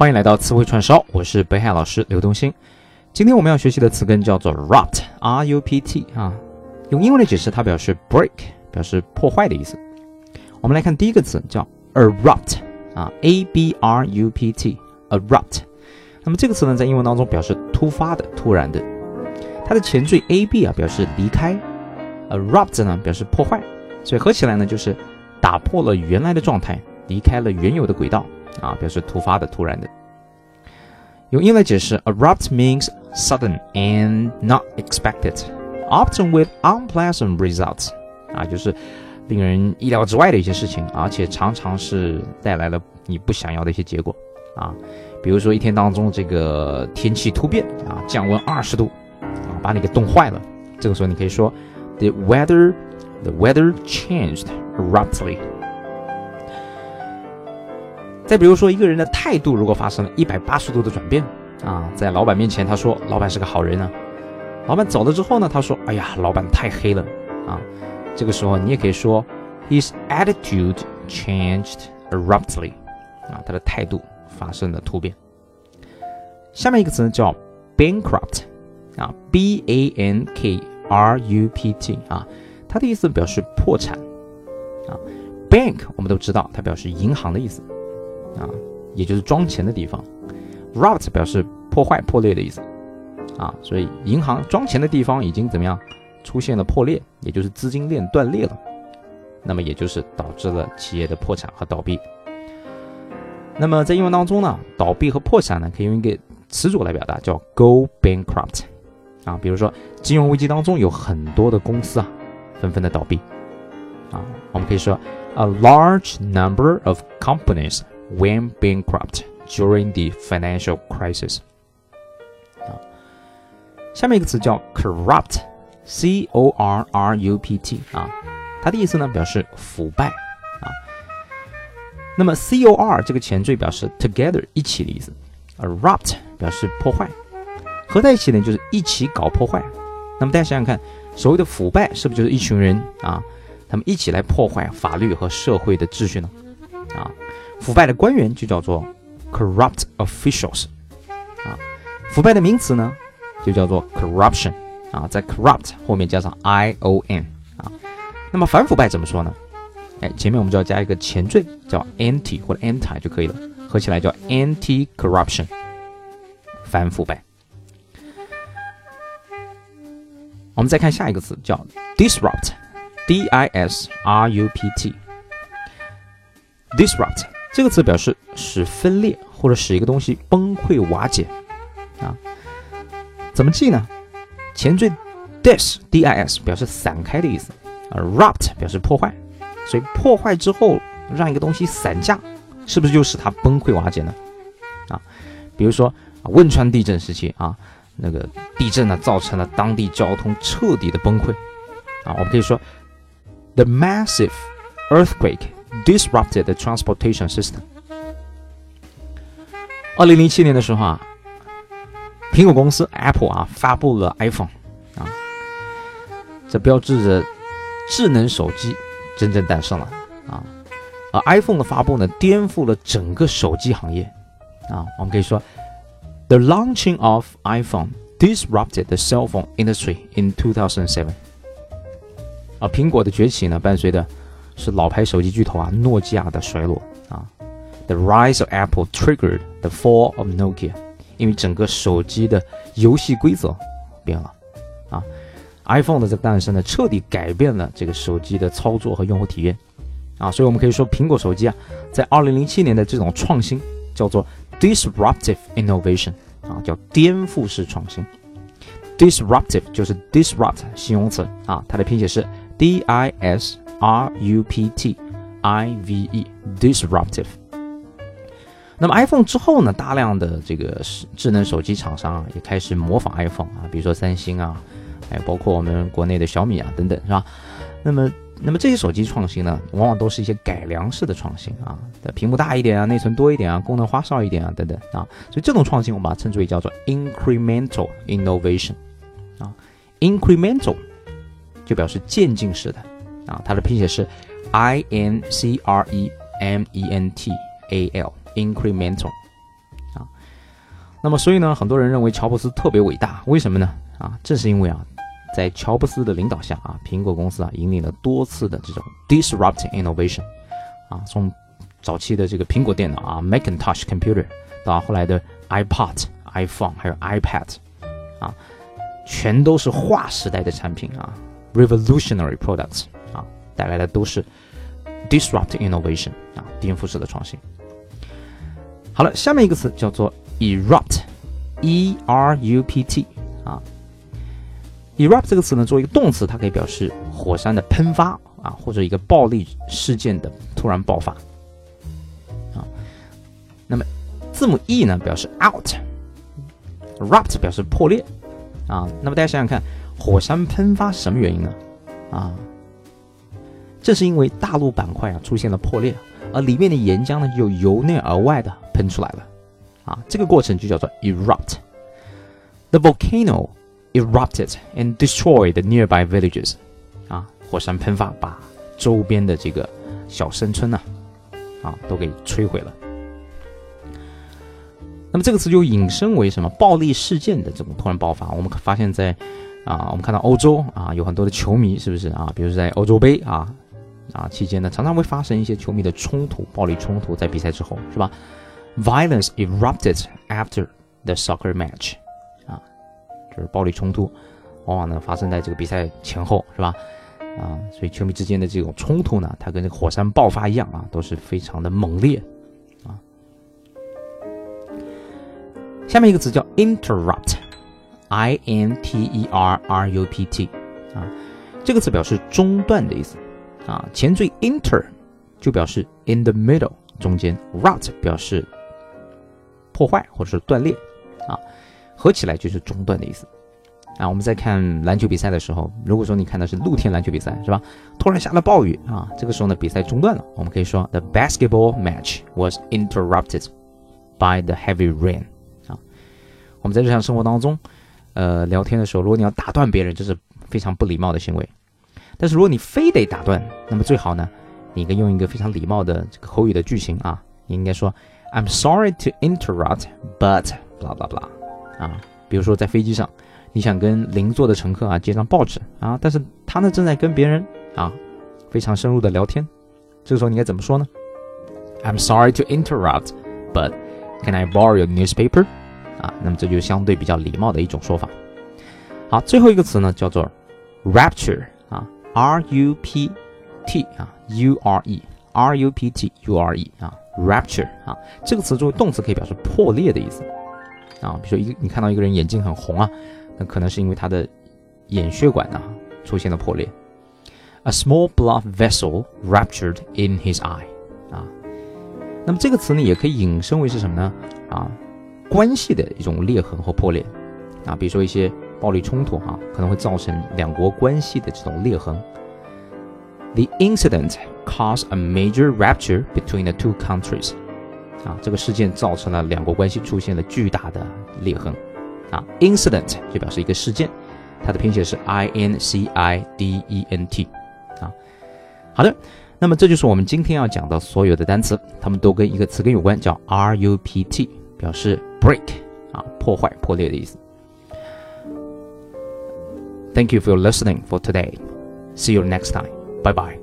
欢迎来到词汇串烧，我是北海老师刘东兴。今天我们要学习的词根叫做 rupt，r-u-p-t 啊，用英文来解释，它表示 break，表示破坏的意思。我们来看第一个词叫 erupt，啊，a-b-r-u-p-t，erupt。那么这个词呢，在英文当中表示突发的、突然的。它的前缀 a-b 啊，表示离开，erupt 呢表示破坏，所以合起来呢就是打破了原来的状态，离开了原有的轨道。啊，表示突发的、突然的。用英文解释，abrupt means sudden and not expected, often with unpleasant results。啊，就是令人意料之外的一些事情，而且常常是带来了你不想要的一些结果。啊，比如说一天当中这个天气突变，啊，降温二十度，啊，把你给冻坏了。这个时候你可以说，the weather, the weather changed abruptly。再比如说，一个人的态度如果发生了一百八十度的转变啊，在老板面前他说老板是个好人呢，老板走了之后呢，他说哎呀，老板太黑了啊，这个时候你也可以说 his attitude changed abruptly 啊，他的态度发生了突变。下面一个词呢叫 bankrupt 啊，b a n k r u p t 啊，它的意思表示破产啊，bank 我们都知道它表示银行的意思。啊，也就是装钱的地方，rot 表示破坏、破裂的意思，啊，所以银行装钱的地方已经怎么样出现了破裂，也就是资金链断裂了，那么也就是导致了企业的破产和倒闭。那么在英文当中呢，倒闭和破产呢，可以用一个词组来表达，叫 go bankrupt，啊，比如说金融危机当中有很多的公司啊，纷纷的倒闭，啊，我们可以说 a large number of companies。Went bankrupt during the financial crisis。啊，下面一个词叫 corrupt，c o r r u p t 啊，它的意思呢表示腐败啊。那么 c o r 这个前缀表示 together 一起的意思，erupt 表示破坏，合在一起呢就是一起搞破坏。那么大家想想看，所谓的腐败是不是就是一群人啊，他们一起来破坏法律和社会的秩序呢？啊？腐败的官员就叫做 corrupt officials，啊，腐败的名词呢就叫做 corruption，啊，在 corrupt 后面加上 i o n，啊，那么反腐败怎么说呢？哎，前面我们就要加一个前缀叫 anti 或者 anti 就可以了，合起来叫 anti corruption，反腐败。我们再看下一个词叫 disrupt，d i s r u p t，disrupt。这个词表示使分裂或者使一个东西崩溃瓦解，啊，怎么记呢？前缀 dis d i s 表示散开的意思，啊，rupt 表示破坏，所以破坏之后让一个东西散架，是不是就使它崩溃瓦解呢？啊，比如说汶川地震时期啊，那个地震呢造成了当地交通彻底的崩溃，啊，我们可以说 the massive earthquake。Disrupted the transportation system。二零零七年的时候啊，苹果公司 Apple 啊发布了 iPhone 啊，这标志着智能手机真正诞生了啊。而 iPhone 的发布呢，颠覆了整个手机行业啊。我们可以说，The launching of iPhone disrupted the cell phone industry in 2007。而苹果的崛起呢，伴随着是老牌手机巨头啊，诺基亚的衰落啊。The rise of Apple triggered the fall of Nokia，因为整个手机的游戏规则变了啊。iPhone 的这个诞生呢，彻底改变了这个手机的操作和用户体验啊。所以我们可以说，苹果手机啊，在2007年的这种创新叫做 disruptive innovation 啊，叫颠覆式创新。disruptive 就是 disrupt 形容词啊，它的拼写是 D I S。R U P T I V E disruptive。那么 iPhone 之后呢，大量的这个智能手机厂商啊，也开始模仿 iPhone 啊，比如说三星啊，还有包括我们国内的小米啊等等，是吧？那么，那么这些手机创新呢，往往都是一些改良式的创新啊，的屏幕大一点啊，内存多一点啊，功能花哨一点啊，等等啊。所以这种创新，我们把它称之为叫做 incremental innovation 啊，incremental 就表示渐进式的。啊，它的拼写是 i n c r e m e n t a l incremental，啊，那么，所以呢，很多人认为乔布斯特别伟大，为什么呢？啊，正是因为啊，在乔布斯的领导下啊，苹果公司啊，引领了多次的这种 disrupting innovation，啊，从早期的这个苹果电脑啊，Macintosh computer，到后来的 iPod、iPhone，还有 iPad，啊，全都是划时代的产品啊，revolutionary products，带来的都是 disrupt innovation 啊，颠覆式的创新。好了，下面一个词叫做。erupt，e r u p t 啊，erupt 这个词呢，作为一个动词，它可以表示火山的喷发啊，或者一个暴力事件的突然爆发啊。那么字母 e 呢，表示 out，rupt 表示破裂啊。那么大家想想看，火山喷发什么原因呢？啊，这是因为大陆板块啊出现了破裂，而里面的岩浆呢就由内而外的喷出来了。啊，这个过程就叫做 erupt。The volcano erupted and destroyed the nearby villages。啊，火山喷发，把周边的这个小山村呐，啊，都给摧毁了。那么这个词就引申为什么暴力事件的这种突然爆发？我们发现，在啊，我们看到欧洲啊，有很多的球迷，是不是啊？比如在欧洲杯啊啊期间呢，常常会发生一些球迷的冲突、暴力冲突，在比赛之后，是吧？Violence erupted after the soccer match，啊，就是暴力冲突，往往呢发生在这个比赛前后，是吧？啊，所以球迷之间的这种冲突呢，它跟这个火山爆发一样啊，都是非常的猛烈，啊。下面一个词叫 interrupt，i n t e r r u p t，啊，这个词表示中断的意思，啊，前缀 inter 就表示 in the middle 中间，rut 表示。破坏或者是断裂，啊，合起来就是中断的意思，啊，我们在看篮球比赛的时候，如果说你看的是露天篮球比赛，是吧？突然下了暴雨啊，这个时候呢，比赛中断了，我们可以说 the basketball match was interrupted by the heavy rain，啊，我们在日常生活当中，呃，聊天的时候，如果你要打断别人，这是非常不礼貌的行为，但是如果你非得打断，那么最好呢，你应该用一个非常礼貌的这个口语的句型啊，你应该说。I'm sorry to interrupt, but blah blah blah，啊，比如说在飞机上，你想跟邻座的乘客啊接张报纸啊，但是他呢正在跟别人啊非常深入的聊天，这个时候你该怎么说呢？I'm sorry to interrupt, but can I borrow your newspaper？啊，那么这就相对比较礼貌的一种说法。好，最后一个词呢叫做 rapture，R U P T 啊，U R E R U P T U R E 啊。Rapture 啊，这个词作为动词可以表示破裂的意思啊。比如说一个你看到一个人眼睛很红啊，那可能是因为他的眼血管呢出现了破裂。A small blood vessel ruptured in his eye 啊。那么这个词呢也可以引申为是什么呢？啊，关系的一种裂痕或破裂啊。比如说一些暴力冲突啊，可能会造成两国关系的这种裂痕。The incident caused a major rupture between the two countries。啊，这个事件造成了两国关系出现了巨大的裂痕。啊，incident 就表示一个事件，它的拼写是 i n c i d e n t。啊，好的，那么这就是我们今天要讲的所有的单词，它们都跟一个词根有关，叫 r u p t，表示 break，啊，破坏、破裂的意思。Thank you for listening for today. See you next time. Bye bye.